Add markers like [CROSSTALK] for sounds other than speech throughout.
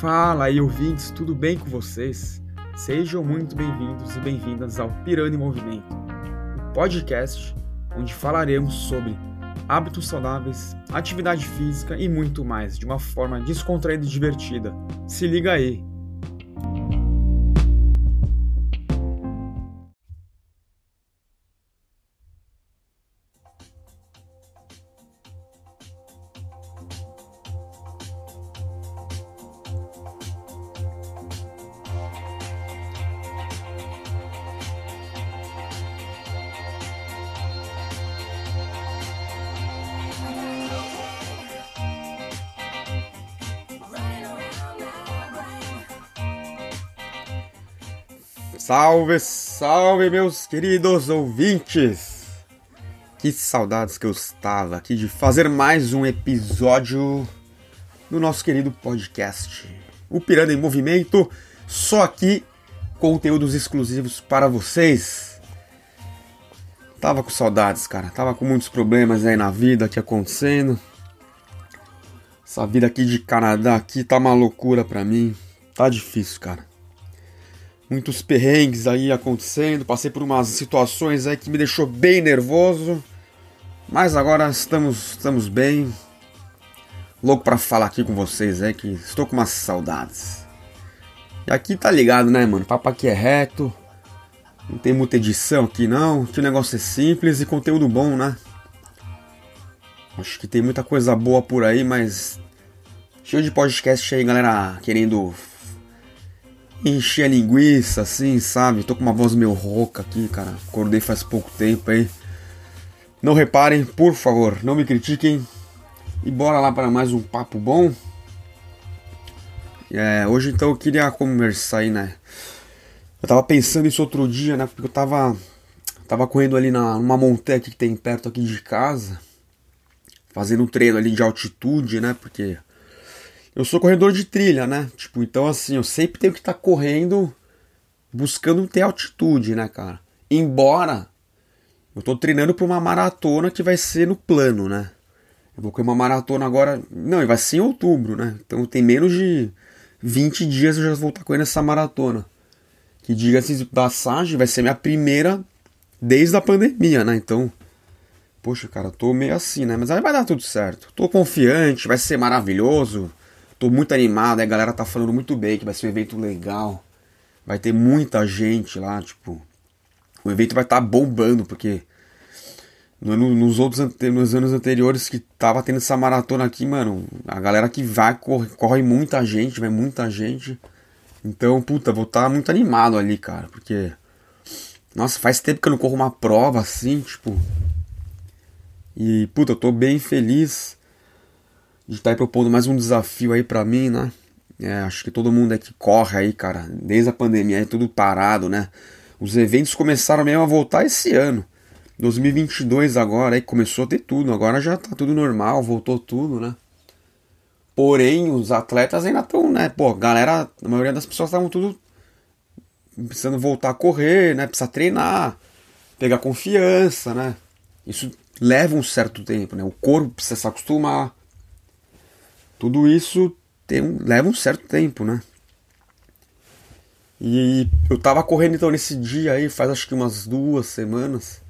Fala aí, ouvintes, tudo bem com vocês? Sejam muito bem-vindos e bem-vindas ao Pirani em Movimento, um podcast onde falaremos sobre hábitos saudáveis, atividade física e muito mais, de uma forma descontraída e divertida. Se liga aí! Salve, salve, meus queridos ouvintes! Que saudades que eu estava aqui de fazer mais um episódio do nosso querido podcast, o Piranda em Movimento, só aqui conteúdos exclusivos para vocês. Tava com saudades, cara. Tava com muitos problemas aí na vida aqui acontecendo. Essa vida aqui de Canadá aqui tá uma loucura pra mim. Tá difícil, cara muitos perrengues aí acontecendo, passei por umas situações aí que me deixou bem nervoso, mas agora estamos estamos bem. Louco para falar aqui com vocês é que estou com umas saudades. E aqui tá ligado, né, mano? Papo aqui é reto. Não tem muita edição aqui não, que o negócio é simples e conteúdo bom, né? Acho que tem muita coisa boa por aí, mas cheio de podcast aí, galera querendo encher a linguiça, assim, sabe? Tô com uma voz meio rouca aqui, cara. Acordei faz pouco tempo aí. Não reparem, por favor, não me critiquem. E bora lá para mais um papo bom. É, hoje então eu queria conversar aí, né? Eu tava pensando isso outro dia, né? Porque eu tava, tava correndo ali na, numa montanha que tem perto aqui de casa. Fazendo um treino ali de altitude, né? Porque eu sou corredor de trilha, né? Tipo, então assim, eu sempre tenho que estar tá correndo buscando ter altitude, né, cara? Embora eu tô treinando para uma maratona que vai ser no plano, né? Eu vou correr uma maratona agora, não, vai ser em outubro, né? Então tem menos de 20 dias eu já vou estar tá correndo essa maratona. Que diga-se passagem, vai ser minha primeira desde a pandemia, né? Então, poxa, cara, tô meio assim, né? Mas aí vai dar tudo certo. Tô confiante, vai ser maravilhoso. Tô muito animado, a galera tá falando muito bem que vai ser um evento legal. Vai ter muita gente lá, tipo. O evento vai estar tá bombando, porque no, nos outros nos anos anteriores que tava tendo essa maratona aqui, mano, a galera que vai corre, corre muita gente, vai muita gente. Então, puta, vou estar tá muito animado ali, cara, porque nossa, faz tempo que eu não corro uma prova assim, tipo. E puta, eu tô bem feliz de estar tá propondo mais um desafio aí para mim, né? É, acho que todo mundo é que corre aí, cara. Desde a pandemia é tudo parado, né? Os eventos começaram mesmo a voltar esse ano. 2022 agora, aí começou a ter tudo. Agora já tá tudo normal, voltou tudo, né? Porém, os atletas ainda estão, né? Pô, galera, a maioria das pessoas estavam tudo precisando voltar a correr, né? Precisa treinar, pegar confiança, né? Isso leva um certo tempo, né? O corpo precisa se acostumar. Tudo isso um, leva um certo tempo, né? E eu tava correndo então nesse dia aí, faz acho que umas duas semanas.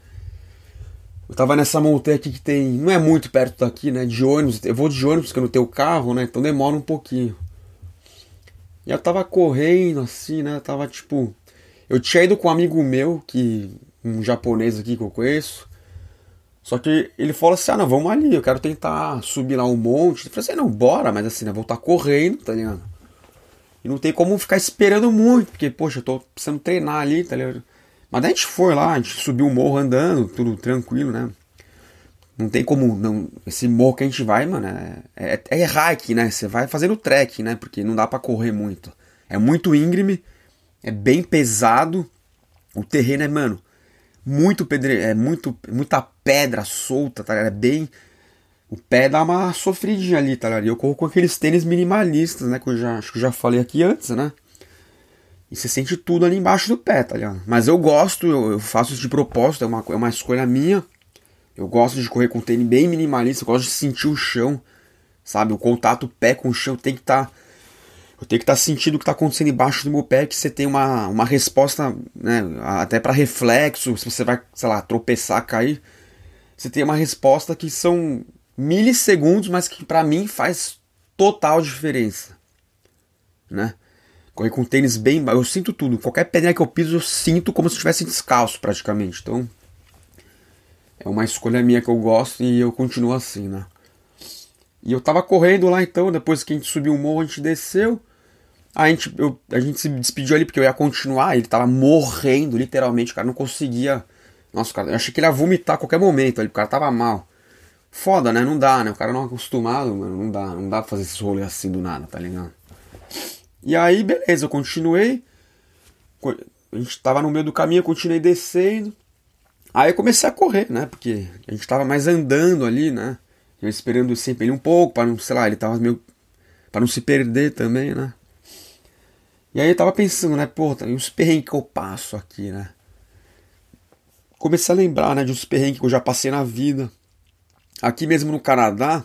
Eu tava nessa montanha aqui que tem. Não é muito perto daqui, né? De ônibus. Eu vou de ônibus porque eu não tenho carro, né? Então demora um pouquinho. E eu tava correndo assim, né? Eu tava tipo. Eu tinha ido com um amigo meu, que. Um japonês aqui que eu conheço. Só que ele falou assim: ah, não, vamos ali, eu quero tentar subir lá um monte. Eu falei assim: não, bora, mas assim, né, voltar correndo, tá ligado? E não tem como ficar esperando muito, porque, poxa, eu tô precisando treinar ali, tá ligado? Mas daí a gente foi lá, a gente subiu o morro andando, tudo tranquilo, né? Não tem como. Não, esse morro que a gente vai, mano, é, é, é hike, né? Você vai fazendo trek, né? Porque não dá para correr muito. É muito íngreme, é bem pesado. O terreno é, mano, muito pedre... é muito muita pedra solta, tá ligado? É bem o pé dá uma sofridinha ali, tá ligado? E eu corro com aqueles tênis minimalistas, né, que eu já acho que eu já falei aqui antes, né? E você sente tudo ali embaixo do pé, tá ligado? Mas eu gosto, eu, eu faço isso de propósito, é uma, é uma escolha minha. Eu gosto de correr com tênis bem minimalista, eu gosto de sentir o chão, sabe? O contato pé com o chão tem que estar tá Eu tenho que estar tá sentindo o que está acontecendo embaixo do meu pé, que você tem uma, uma resposta, né, até para reflexo, se você vai, sei lá, tropeçar, cair, você tem uma resposta que são milissegundos, mas que para mim faz total diferença, né? Correr com tênis bem, eu sinto tudo. Qualquer pedrinha que eu piso, eu sinto como se estivesse descalço praticamente. Então, é uma escolha minha que eu gosto e eu continuo assim, né? E eu tava correndo lá então, depois que a gente subiu o morro, a gente desceu. A gente, eu, a gente se despediu ali porque eu ia continuar, ele tava morrendo, literalmente, o cara não conseguia. Nossa, cara, eu achei que ele ia vomitar a qualquer momento ali, o cara tava mal. Foda, né? Não dá, né? O cara não é acostumado, mano, não dá, não dá pra fazer esses rolês assim do nada, tá ligado? E aí, beleza, eu continuei. A gente tava no meio do caminho, eu continuei descendo. Aí eu comecei a correr, né? Porque a gente tava mais andando ali, né? Eu esperando sempre ele um pouco, para não, sei lá, ele tava meio. para não se perder também, né? E aí eu tava pensando, né? Pô, e os perrengues que eu passo aqui, né? Comecei a lembrar, né? De uns perrengues que eu já passei na vida. Aqui mesmo no Canadá,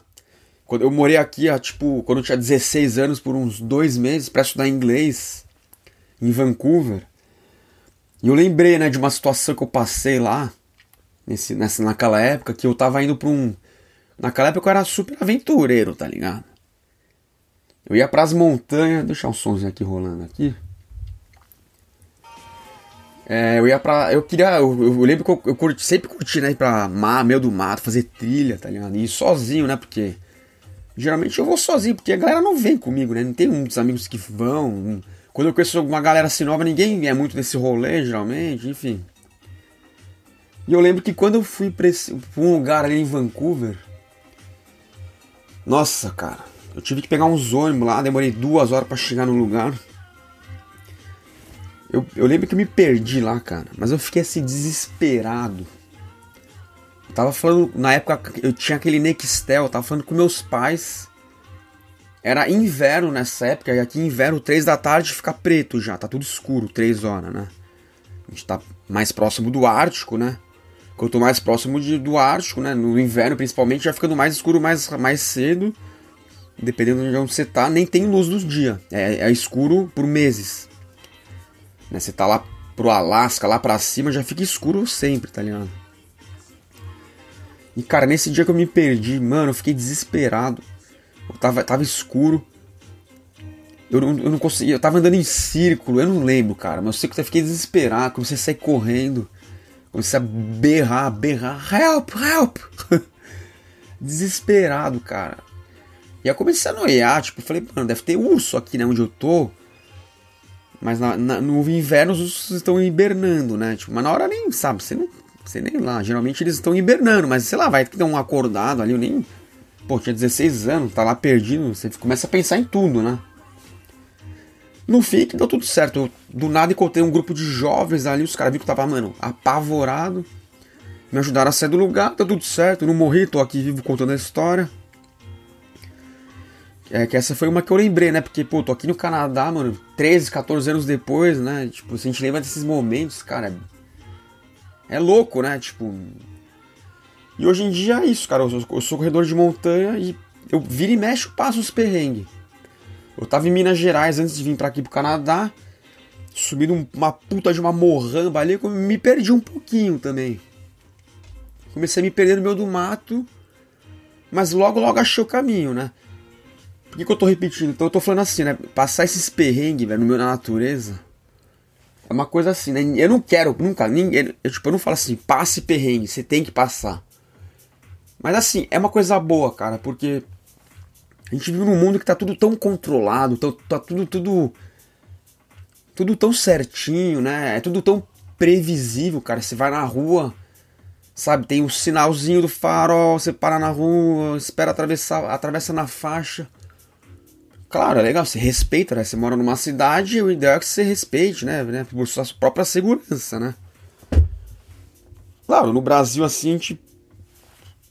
quando eu morei aqui, tipo, quando eu tinha 16 anos, por uns dois meses, para estudar inglês em Vancouver. E eu lembrei, né, de uma situação que eu passei lá, nesse, nessa, naquela época, que eu tava indo pra um Naquela época eu era super aventureiro, tá ligado? Eu ia pras montanhas. Deixa um somzinho aqui rolando aqui. É, eu ia pra. Eu queria. Eu, eu lembro que eu, eu curti, sempre curti, né? Ir pra mar, meio do mato, fazer trilha, tá ligado? E ir sozinho, né? Porque. Geralmente eu vou sozinho, porque a galera não vem comigo, né? Não tem muitos amigos que vão. Quando eu conheço alguma galera assim nova, ninguém é muito nesse rolê, geralmente, enfim. E eu lembro que quando eu fui pra, esse, pra um lugar ali em Vancouver, nossa, cara, eu tive que pegar uns ônibus lá, demorei duas horas para chegar no lugar. Eu, eu lembro que eu me perdi lá, cara, mas eu fiquei assim desesperado. Eu tava falando, na época eu tinha aquele Nextel, eu tava falando com meus pais. Era inverno nessa época, e aqui inverno, três da tarde fica preto já, tá tudo escuro, três horas, né? A gente tá mais próximo do Ártico, né? Quanto mais próximo de, do Ártico, né? No inverno, principalmente, já ficando mais escuro mais, mais cedo. Dependendo de onde você tá, nem tem luz dos dias. É, é escuro por meses. Né? Você tá lá pro Alasca, lá pra cima, já fica escuro sempre, tá ligado? E cara, nesse dia que eu me perdi, mano, eu fiquei desesperado. Eu tava, tava escuro. Eu não, eu não conseguia, eu tava andando em círculo, eu não lembro, cara, mas eu sei que eu fiquei desesperado, comecei a sair correndo. Comecei a berrar, berrar, help, help! [LAUGHS] Desesperado, cara. E aí comecei a noiar, tipo, falei, mano, deve ter urso aqui, né, onde eu tô. Mas na, na, no inverno os ursos estão hibernando, né? Tipo, mas na hora nem, sabe, você não. Você nem lá. Geralmente eles estão hibernando, mas sei lá, vai ter um acordado ali, eu nem. Pô, tinha 16 anos, tá lá perdido. Você começa a pensar em tudo, né? No fim, deu tudo certo. Eu, do nada encontrei um grupo de jovens ali, os caras viram que eu tava, mano, apavorado. Me ajudaram a sair do lugar, deu tudo certo. Eu não morri, tô aqui vivo contando a história. É que essa foi uma que eu lembrei, né? Porque, pô, tô aqui no Canadá, mano, 13, 14 anos depois, né? Tipo, se a gente lembra desses momentos, cara. É, é louco, né? Tipo. E hoje em dia é isso, cara. Eu sou, eu sou corredor de montanha e eu viro e mexo, passo os perrengues. Eu tava em Minas Gerais antes de vir para aqui pro Canadá, subindo uma puta de uma morramba ali, eu me perdi um pouquinho também. Comecei a me perder no meio do mato, mas logo logo achei o caminho, né? Por que, que eu tô repetindo? Então eu tô falando assim, né? Passar esses perrengues, velho, no meio da natureza. É uma coisa assim, né? Eu não quero, nunca, ninguém. Eu, tipo, eu não falo assim, passe perrengue, você tem que passar. Mas assim, é uma coisa boa, cara, porque a gente vive num mundo que tá tudo tão controlado, tá, tá tudo, tudo. Tudo tão certinho, né? É tudo tão previsível, cara. Você vai na rua, sabe? Tem o um sinalzinho do farol, você para na rua, espera atravessar, atravessa na faixa. Claro, é legal, você respeita, né? Você mora numa cidade, o ideal é que você respeite, né? né? Por sua própria segurança, né? Claro, no Brasil, assim, a gente.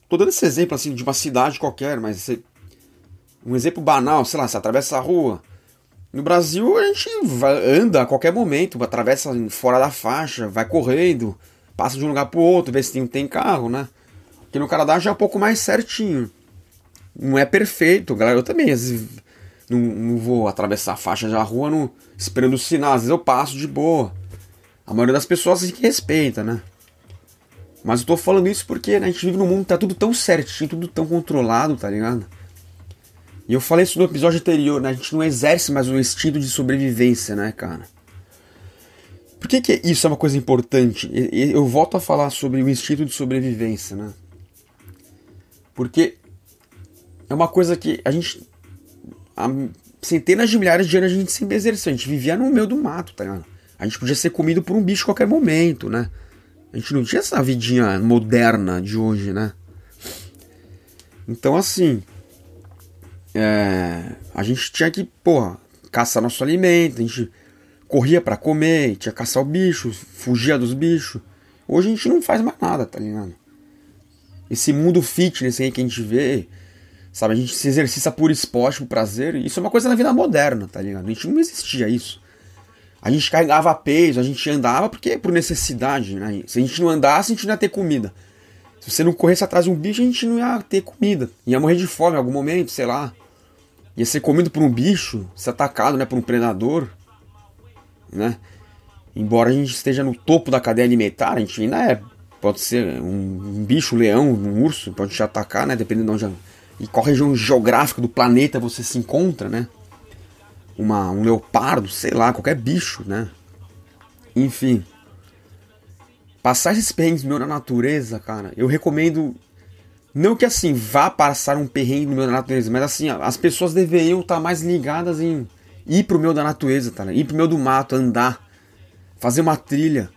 Tô dando esse exemplo, assim, de uma cidade qualquer, mas você um exemplo banal, sei lá, você atravessa a rua. No Brasil a gente anda a qualquer momento, atravessa fora da faixa, vai correndo, passa de um lugar pro outro, vê se tem, tem carro, né? Aqui no Canadá já é um pouco mais certinho. Não é perfeito, galera. Eu também, às vezes, não, não vou atravessar a faixa da rua no, esperando o sinal. Às vezes eu passo de boa. A maioria das pessoas se respeita, né? Mas eu tô falando isso porque né, a gente vive num mundo que tá tudo tão certinho, tudo tão controlado, tá ligado? E eu falei isso no episódio anterior, né? A gente não exerce mais o instinto de sobrevivência, né, cara? Por que, que isso é uma coisa importante? Eu volto a falar sobre o instinto de sobrevivência, né? Porque é uma coisa que a gente. Há centenas de milhares de anos a gente sempre exerceu. A gente vivia no meio do mato, tá ligado? A gente podia ser comido por um bicho a qualquer momento, né? A gente não tinha essa vidinha moderna de hoje, né? Então, assim. É, a gente tinha que, porra, caçar nosso alimento, a gente corria para comer, tinha que caçar o bicho, fugia dos bichos. Hoje a gente não faz mais nada, tá ligado? Esse mundo fitness aí que a gente vê, sabe? A gente se exercita por esporte, por prazer. Isso é uma coisa na vida moderna, tá ligado? A gente não existia isso. A gente carregava peso, a gente andava porque por necessidade, né? Se a gente não andasse, a gente não ia ter comida. Se você não corresse atrás de um bicho, a gente não ia ter comida. Ia morrer de fome em algum momento, sei lá. Ia ser comido por um bicho, ser atacado, né, por um predador, né? Embora a gente esteja no topo da cadeia alimentar, a gente ainda é Pode ser um, um bicho, um leão, um urso, pode te atacar, né? Dependendo de onde. E qual região geográfica do planeta você se encontra, né? Uma, um leopardo, sei lá, qualquer bicho, né? Enfim. Passar esses perrengues meu na natureza, cara, eu recomendo. Não que assim, vá passar um perrengue no meio da natureza, mas assim, as pessoas deveriam estar mais ligadas em ir pro meio da natureza, tá? Né? Ir pro meio do mato, andar, fazer uma trilha.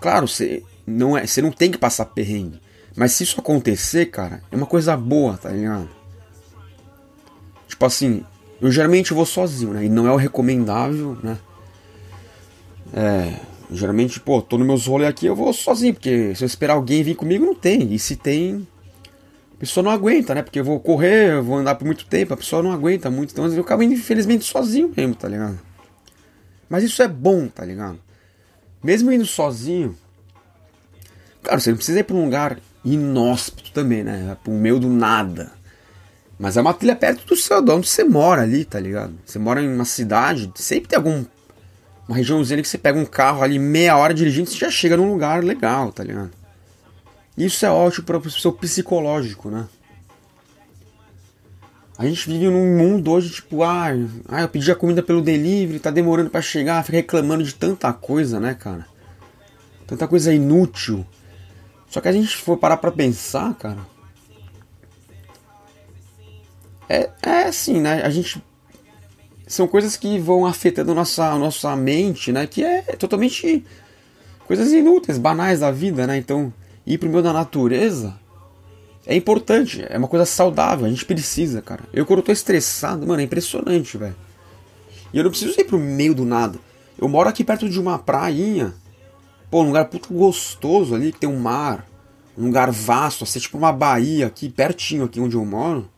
Claro, você não é, você não tem que passar perrengue. Mas se isso acontecer, cara, é uma coisa boa, tá ligado? Tipo assim, eu geralmente vou sozinho, né? E não é o recomendável, né? É, geralmente, pô, tô nos meus rolês aqui, eu vou sozinho, porque se eu esperar alguém vir comigo, não tem. E se tem, a pessoa não aguenta, né? Porque eu vou correr, eu vou andar por muito tempo, a pessoa não aguenta muito. Então eu acabo, infelizmente, sozinho mesmo, tá ligado? Mas isso é bom, tá ligado? Mesmo indo sozinho, Claro, você não precisa ir para um lugar inóspito também, né? Para o meio do nada. Mas é uma trilha perto do seu, de onde você mora ali, tá ligado? Você mora em uma cidade, sempre tem algum. Uma regiãozinha que você pega um carro ali, meia hora dirigindo, você já chega num lugar legal, tá ligado? Isso é ótimo para o seu psicológico, né? A gente vive num mundo hoje, tipo, ah, ah eu pedi a comida pelo delivery, tá demorando para chegar, fica reclamando de tanta coisa, né, cara? Tanta coisa inútil. Só que a gente for parar pra pensar, cara. É, é assim, né? A gente. São coisas que vão afetando nossa, nossa mente, né? Que é totalmente. Coisas inúteis, banais da vida, né? Então, ir pro meio da natureza é importante, é uma coisa saudável, a gente precisa, cara. Eu quando eu tô estressado, mano, é impressionante, velho. E eu não preciso ir pro meio do nada. Eu moro aqui perto de uma prainha Pô, um lugar puto gostoso ali, que tem um mar, um lugar vasto, assim, tipo uma baía aqui, pertinho aqui onde eu moro.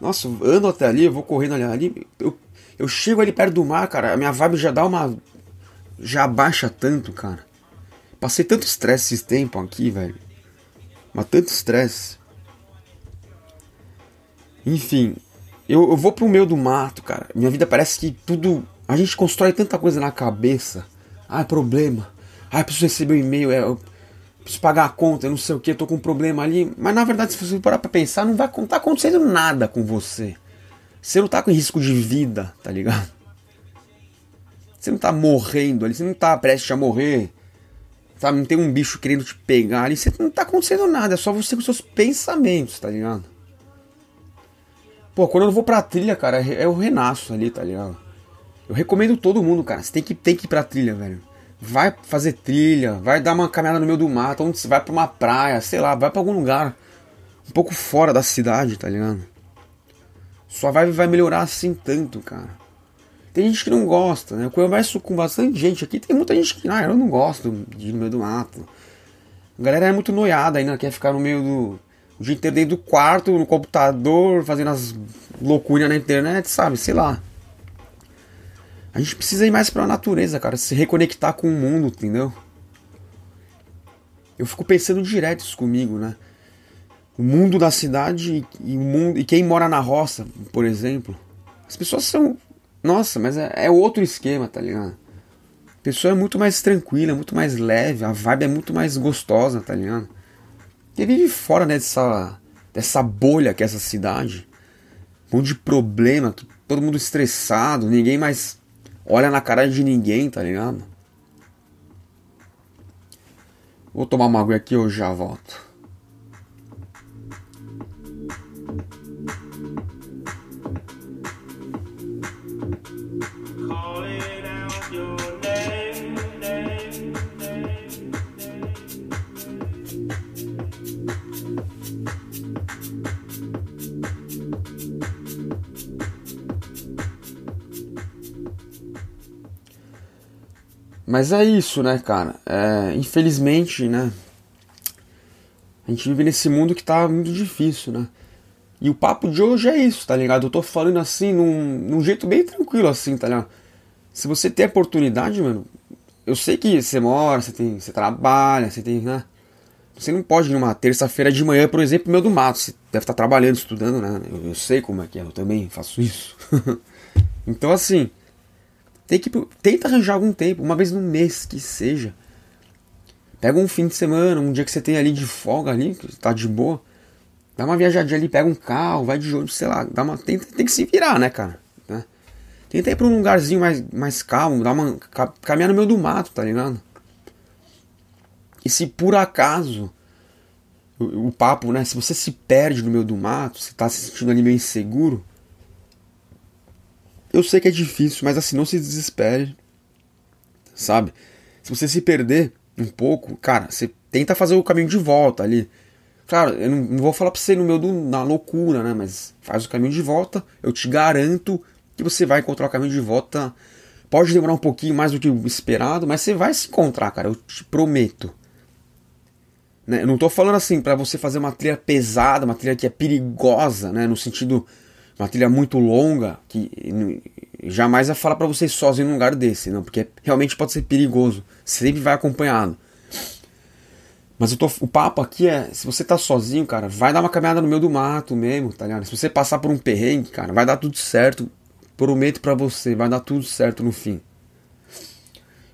Nossa, ando até ali, vou correndo ali, ali eu, eu chego ali perto do mar, cara, a minha vibe já dá uma... já baixa tanto, cara. Passei tanto estresse esse tempo aqui, velho. Mas tanto estresse. Enfim, eu, eu vou pro meio do mato, cara. Minha vida parece que tudo. A gente constrói tanta coisa na cabeça. Ah, problema. Ah, preciso receber um e-mail, é, eu preciso pagar a conta, não sei o que, tô com um problema ali. Mas na verdade, se você parar pra pensar, não vai tá acontecendo nada com você. Você não tá com risco de vida, tá ligado? Você não tá morrendo ali, você não tá prestes a morrer. Sabe, não tem um bicho querendo te pegar ali, você não tá acontecendo nada, é só você com seus pensamentos, tá ligado? Pô, quando eu vou pra trilha, cara, é o renasço ali, tá ligado? Eu recomendo todo mundo, cara. Você tem que, tem que ir pra trilha, velho vai fazer trilha, vai dar uma caminhada no meio do mato, onde você vai para uma praia, sei lá, vai para algum lugar um pouco fora da cidade, tá ligado? Sua vibe vai melhorar assim tanto, cara. Tem gente que não gosta, né? Eu converso com bastante gente aqui, tem muita gente que, ah, eu não gosto de ir no meio do mato. A galera é muito noiada ainda, quer ficar no meio do. o dia inteiro dentro do quarto, no computador, fazendo as loucuras na internet, sabe? Sei lá. A gente precisa ir mais pra natureza, cara, se reconectar com o mundo, entendeu? Eu fico pensando direto isso comigo, né? O mundo da cidade e, o mundo, e quem mora na roça, por exemplo. As pessoas são. Nossa, mas é, é outro esquema, tá ligado? A pessoa é muito mais tranquila, muito mais leve, a vibe é muito mais gostosa, tá ligado? Quem vive fora né, dessa, dessa bolha que é essa cidade, um monte de problema, todo mundo estressado, ninguém mais olha na cara de ninguém, tá ligado? Vou tomar uma água aqui eu já volto. Mas é isso, né, cara? É, infelizmente, né? A gente vive nesse mundo que tá muito difícil, né? E o papo de hoje é isso, tá ligado? Eu tô falando assim, num, num jeito bem tranquilo, assim, tá ligado? Se você tem oportunidade, mano, eu sei que você mora, você, tem, você trabalha, você tem, né? Você não pode numa terça-feira de manhã, por exemplo, meio do mato. Você deve estar trabalhando, estudando, né? Eu, eu sei como é que é, eu também faço isso. [LAUGHS] então, assim, tem que, tenta arranjar algum tempo, uma vez no mês que seja. Pega um fim de semana, um dia que você tem ali de folga ali, que tá de boa. Dá uma viajadinha ali, pega um carro, vai de ônibus, sei lá. Dá uma, tem, tem que se virar, né, cara? Né? Tenta ir pra um lugarzinho mais, mais calmo, dá uma, caminhar no meio do mato, tá ligado? E se por acaso o, o, papo, né? Se você se perde no meio do mato, você tá se sentindo ali meio inseguro, eu sei que é difícil, mas assim, não se desespere. Sabe? Se você se perder um pouco, cara, você tenta fazer o caminho de volta ali. Claro, eu não, não vou falar pra você no meio do, da loucura, né? Mas faz o caminho de volta. Eu te garanto que você vai encontrar o caminho de volta. Pode demorar um pouquinho mais do que o esperado, mas você vai se encontrar, cara. Eu te prometo. Né? Eu não tô falando assim para você fazer uma trilha pesada, uma trilha que é perigosa, né? No sentido uma trilha muito longa que jamais vai falar para você sozinho num lugar desse, não, porque realmente pode ser perigoso. Sempre vai acompanhado. Mas tô, o papo aqui é, se você tá sozinho, cara, vai dar uma caminhada no meio do mato mesmo, tá ligado? Se você passar por um perrengue, cara, vai dar tudo certo. Prometo para você, vai dar tudo certo no fim.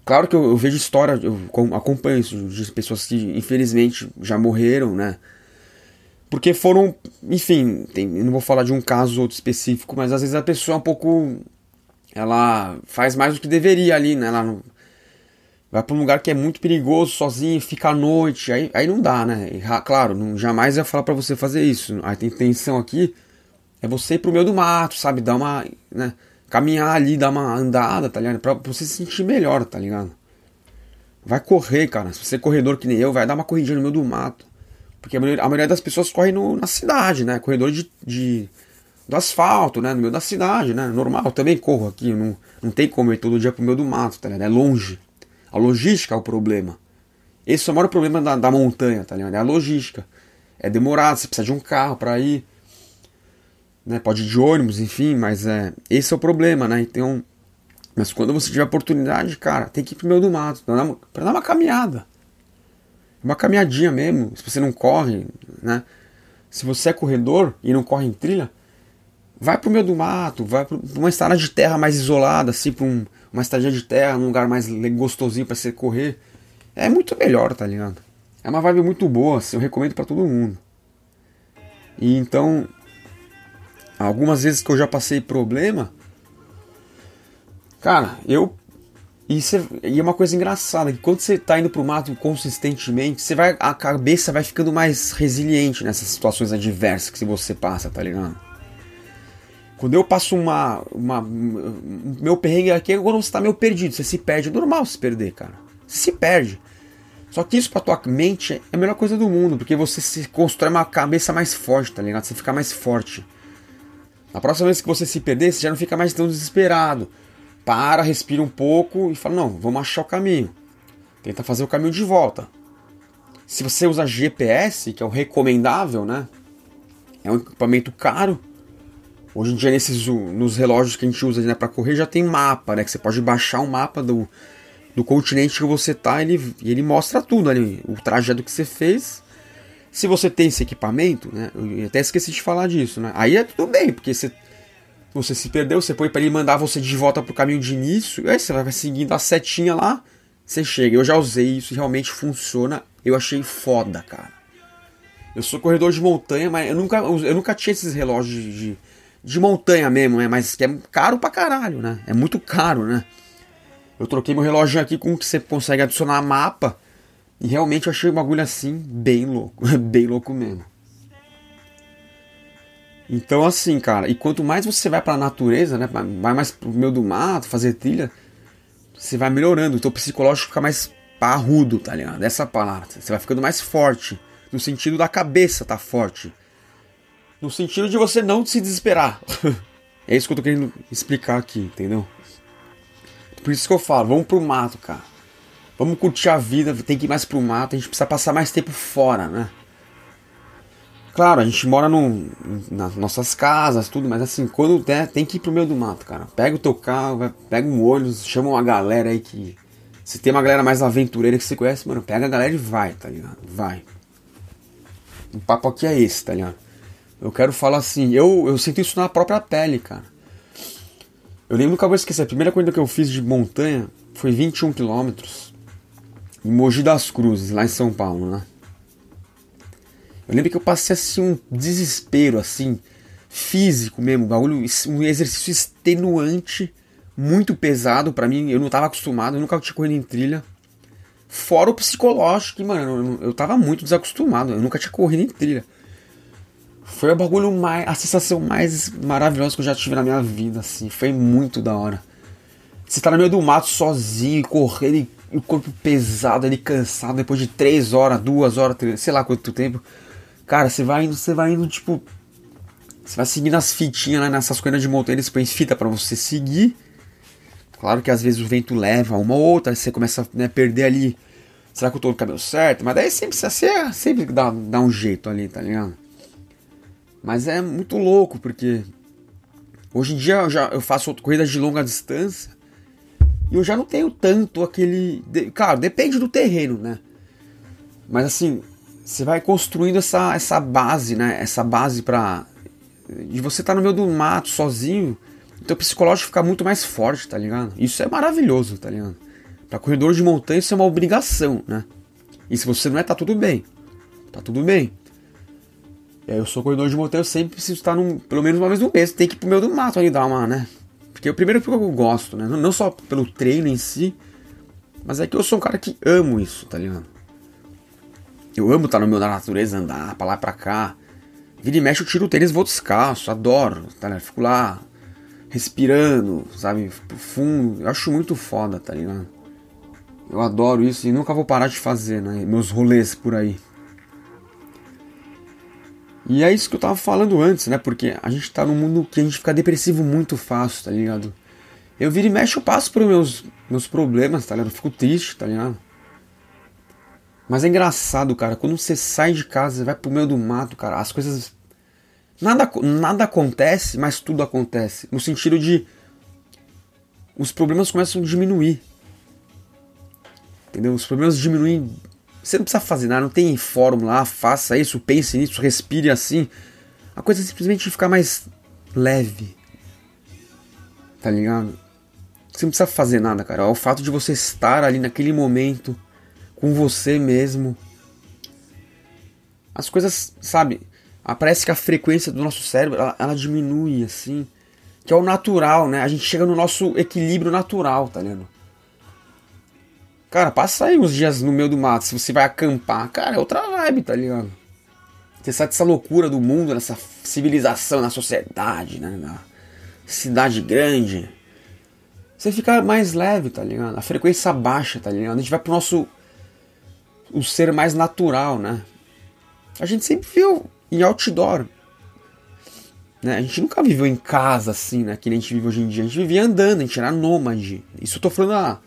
Claro que eu, eu vejo história, eu acompanho isso de pessoas que infelizmente já morreram, né? Porque foram, enfim, tem, não vou falar de um caso outro específico, mas às vezes a pessoa é um pouco. Ela faz mais do que deveria ali, né? Ela não, vai para um lugar que é muito perigoso sozinho, fica à noite, aí, aí não dá, né? E, claro, não, jamais ia falar para você fazer isso. A intenção aqui é você ir pro meio do mato, sabe? Dar uma. Né? Caminhar ali, dar uma andada, tá ligado? Pra, pra você se sentir melhor, tá ligado? Vai correr, cara. Se você é corredor que nem eu, vai dar uma corridinha no meio do mato. Porque a maioria, a maioria das pessoas corre no, na cidade, né? Corredor de, de, do asfalto, né? No meio da cidade, né? Normal, também corro aqui. Não, não tem como ir todo dia pro meio do mato, tá ligado? É longe. A logística é o problema. Esse é o maior problema da, da montanha, tá ligado? É a logística. É demorado, você precisa de um carro para ir. Né? Pode ir de ônibus, enfim, mas é, esse é o problema, né? Então, mas quando você tiver oportunidade, cara, tem que ir pro meio do mato, pra dar uma, pra dar uma caminhada uma caminhadinha mesmo, se você não corre, né? Se você é corredor e não corre em trilha, vai pro meio do mato, vai pra uma estrada de terra mais isolada, assim, pra um, uma estrada de terra, num lugar mais gostosinho para você correr. É muito melhor, tá ligado? É uma vibe muito boa, assim, eu recomendo para todo mundo. E então, algumas vezes que eu já passei problema, cara, eu e, cê, e é uma coisa engraçada, que quando você está indo pro mato consistentemente, você vai, a cabeça vai ficando mais resiliente nessas situações adversas que você passa, tá ligado? Quando eu passo uma. uma meu perrengue aqui é quando você tá meio perdido, você se perde. É normal se perder, cara. Você se perde. Só que isso pra tua mente é a melhor coisa do mundo, porque você se constrói uma cabeça mais forte, tá ligado? Você fica mais forte. Na próxima vez que você se perder, você já não fica mais tão desesperado para, respira um pouco e fala: não, vamos achar o caminho. Tenta fazer o caminho de volta. Se você usa GPS, que é o recomendável, né? É um equipamento caro. Hoje em dia, nesses, nos relógios que a gente usa né, para correr, já tem mapa, né? Que você pode baixar um mapa do, do continente que você tá ele, e ele mostra tudo ali, o trajeto que você fez. Se você tem esse equipamento, né? Eu até esqueci de falar disso, né? Aí é tudo bem, porque você você se perdeu, você põe para ele mandar você de volta pro caminho de início, aí você vai seguindo a setinha lá, você chega. Eu já usei isso realmente funciona. Eu achei foda, cara. Eu sou corredor de montanha, mas eu nunca, eu nunca tinha esses relógios de, de montanha mesmo, né? Mas que é caro pra caralho, né? É muito caro, né? Eu troquei meu relógio aqui com que você consegue adicionar mapa. E realmente eu achei o bagulho assim bem louco. [LAUGHS] bem louco mesmo. Então assim, cara, e quanto mais você vai pra natureza, né? Vai mais pro meio do mato, fazer trilha, você vai melhorando. O teu psicológico fica mais parrudo, tá ligado? Essa palavra. Você vai ficando mais forte. No sentido da cabeça tá forte. No sentido de você não se desesperar. [LAUGHS] é isso que eu tô querendo explicar aqui, entendeu? Por isso que eu falo, vamos pro mato, cara. Vamos curtir a vida, tem que ir mais pro mato, a gente precisa passar mais tempo fora, né? Claro, a gente mora no, nas nossas casas, tudo, mas assim, quando der, tem que ir pro meio do mato, cara. Pega o teu carro, vai, pega um ônibus, chama uma galera aí que. Se tem uma galera mais aventureira que você conhece, mano, pega a galera e vai, tá ligado? Vai. O papo aqui é esse, tá ligado? Eu quero falar assim, eu, eu sinto isso na própria pele, cara. Eu lembro nunca vou esquecer, a primeira coisa que eu fiz de montanha foi 21 quilômetros em Mogi das Cruzes, lá em São Paulo, né? Eu lembro que eu passei assim um desespero, assim, físico mesmo, bagulho, um exercício extenuante, muito pesado para mim, eu não tava acostumado, eu nunca tinha corrido em trilha. Fora o psicológico, mano, eu, eu tava muito desacostumado, eu nunca tinha corrido em trilha. Foi o bagulho mais. a sensação mais maravilhosa que eu já tive na minha vida, assim. Foi muito da hora. Você tá no meio do mato sozinho, correndo, e o corpo pesado ali, cansado, depois de três horas, duas horas, sei lá quanto tempo. Cara, você vai indo, você vai indo, tipo. Você vai seguindo as fitinhas né, nessas coisas de montanha, eles põem fita para você seguir. Claro que às vezes o vento leva uma ou outra, você começa a né, perder ali. Será que eu tô no caminho certo? Mas daí sempre, você sempre dá, dá um jeito ali, tá ligado? Mas é muito louco, porque hoje em dia eu, já, eu faço corridas de longa distância e eu já não tenho tanto aquele. Claro, depende do terreno, né? Mas assim, você vai construindo essa, essa base, né? Essa base pra. De você estar tá no meio do mato sozinho, o psicológico fica muito mais forte, tá ligado? Isso é maravilhoso, tá ligado? Pra corredor de montanha isso é uma obrigação, né? E se você não é, tá tudo bem. Tá tudo bem. É, eu sou corredor de motel, eu sempre preciso estar num, pelo menos uma vez no mês. Tem que ir pro meio do mato ali dar uma, né? Porque o primeiro porque eu gosto, né? Não só pelo treino em si, mas é que eu sou um cara que amo isso, tá ligado? Eu amo estar no meio da natureza, andar pra lá pra cá. Vira e mexe, eu tiro o tênis vou descalço, adoro, tá ligado? Fico lá respirando, sabe? Profundo. Eu acho muito foda, tá ligado? Eu adoro isso e nunca vou parar de fazer, né? Meus rolês por aí. E é isso que eu tava falando antes, né? Porque a gente tá num mundo que a gente fica depressivo muito fácil, tá ligado? Eu viro e mexo, eu passo por meus, meus problemas, tá ligado? Eu fico triste, tá ligado? Mas é engraçado, cara. Quando você sai de casa, vai pro meio do mato, cara, as coisas. Nada, nada acontece, mas tudo acontece. No sentido de. Os problemas começam a diminuir. Entendeu? Os problemas diminuem você não precisa fazer nada, não tem fórmula, ah, faça isso, pense nisso, respire assim. A coisa é simplesmente ficar mais leve. Tá ligado? Você não precisa fazer nada, cara. É o fato de você estar ali naquele momento com você mesmo. As coisas, sabe? Parece que a frequência do nosso cérebro ela, ela diminui assim. Que é o natural, né? A gente chega no nosso equilíbrio natural, tá ligado? Cara, passa aí uns dias no meio do mato, se você vai acampar, cara, é outra vibe, tá ligado? Você sai dessa loucura do mundo, dessa civilização, na sociedade, né? Na cidade grande. Você fica mais leve, tá ligado? A frequência baixa, tá ligado? A gente vai pro nosso. O ser mais natural, né? A gente sempre viu em outdoor. Né? A gente nunca viveu em casa assim, né? Que nem a gente vive hoje em dia. A gente vivia andando, a gente era nômade. Isso eu tô falando há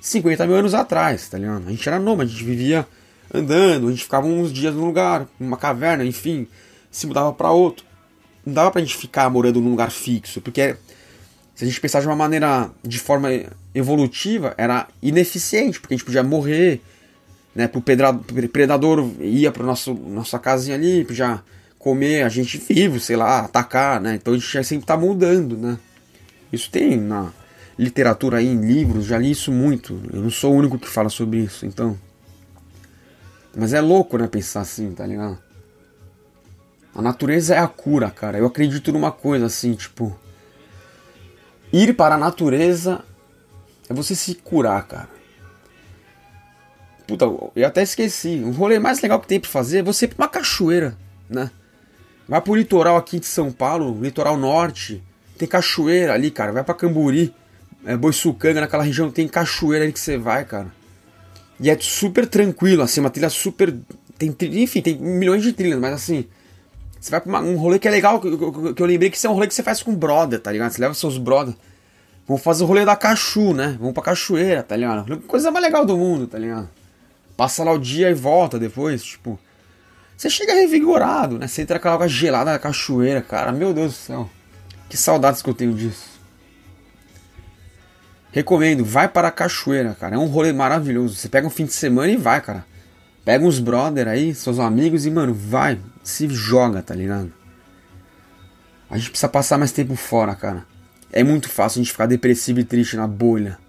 50 mil anos atrás, tá ligado? A gente era nômade, a gente vivia andando, a gente ficava uns dias num lugar, numa caverna, enfim, se mudava para outro. Não dava pra gente ficar morando num lugar fixo, porque se a gente pensar de uma maneira, de forma evolutiva, era ineficiente, porque a gente podia morrer, né, pro predador ia pra nosso, nossa casinha ali, já comer a gente vivo, sei lá, atacar, né? Então a gente sempre tá mudando, né? Isso tem na literatura aí, em livros, já li isso muito. Eu não sou o único que fala sobre isso, então. Mas é louco, né, pensar assim, tá ligado? A natureza é a cura, cara. Eu acredito numa coisa assim, tipo. Ir para a natureza é você se curar, cara. Puta, eu até esqueci. O rolê mais legal que tem pra fazer é você ir pra uma cachoeira, né? Vai pro litoral aqui de São Paulo, litoral norte. Tem cachoeira ali, cara. Vai pra Camburi, é, Boiçucanga, naquela região tem cachoeira ali que você vai, cara. E é super tranquilo, assim, uma trilha super. Tem, enfim, tem milhões de trilhas, mas assim. Você vai pra uma, um rolê que é legal, que, que, que eu lembrei que isso é um rolê que você faz com brother, tá ligado? Você leva seus brother. Vamos fazer o rolê da cachu, né? Vamos pra cachoeira, tá ligado? Coisa mais legal do mundo, tá ligado? Passa lá o dia e volta depois, tipo. Você chega revigorado, né? Você entra aquela água gelada na cachoeira, cara. Meu Deus do céu. Que saudades que eu tenho disso. Recomendo, vai para a cachoeira, cara. É um rolê maravilhoso. Você pega um fim de semana e vai, cara. Pega uns brother aí, seus amigos e, mano, vai. Se joga, tá ligado? A gente precisa passar mais tempo fora, cara. É muito fácil a gente ficar depressivo e triste na bolha.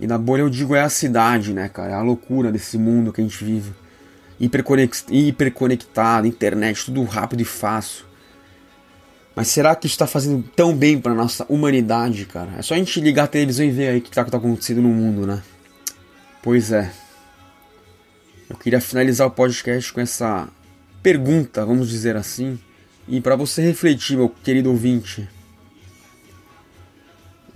E na bolha eu digo é a cidade, né, cara? É a loucura desse mundo que a gente vive. Hiperconectado, internet, tudo rápido e fácil. Mas será que isso está fazendo tão bem para nossa humanidade, cara? É só a gente ligar a televisão e ver aí o que está tá acontecendo no mundo, né? Pois é. Eu queria finalizar o podcast com essa pergunta, vamos dizer assim, e para você refletir, meu querido ouvinte.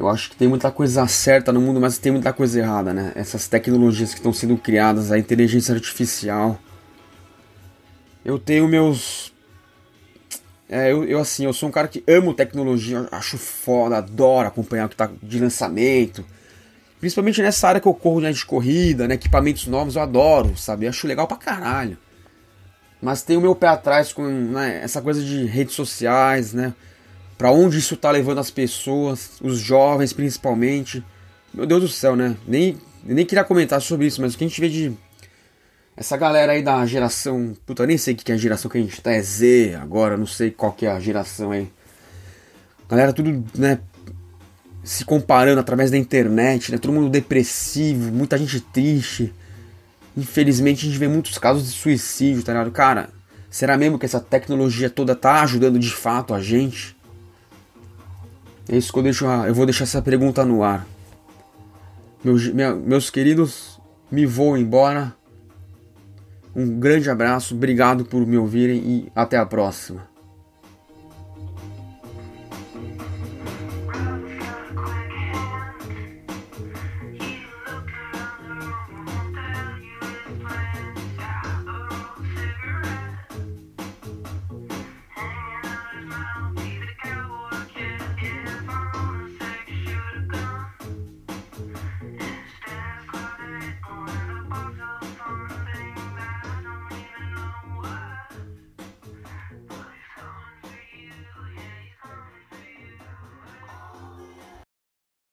Eu acho que tem muita coisa certa no mundo, mas tem muita coisa errada, né? Essas tecnologias que estão sendo criadas, a inteligência artificial. Eu tenho meus é, eu, eu, assim, eu sou um cara que amo tecnologia, acho foda, adoro acompanhar o que tá de lançamento. Principalmente nessa área que eu corro né, de corrida, né, equipamentos novos, eu adoro, sabe? Acho legal pra caralho. Mas tem o meu pé atrás com né, essa coisa de redes sociais, né? Pra onde isso tá levando as pessoas, os jovens principalmente. Meu Deus do céu, né? Nem, nem queria comentar sobre isso, mas o que a gente vê de essa galera aí da geração. Puta, nem sei o que é a geração que a gente tá. É Z agora, não sei qual que é a geração aí. Galera, tudo, né? Se comparando através da internet, né? Todo mundo depressivo, muita gente triste. Infelizmente a gente vê muitos casos de suicídio, tá ligado? Cara, será mesmo que essa tecnologia toda tá ajudando de fato a gente? É isso que eu deixo. Eu vou deixar essa pergunta no ar. Meus, meus queridos, me vou embora. Um grande abraço, obrigado por me ouvirem e até a próxima.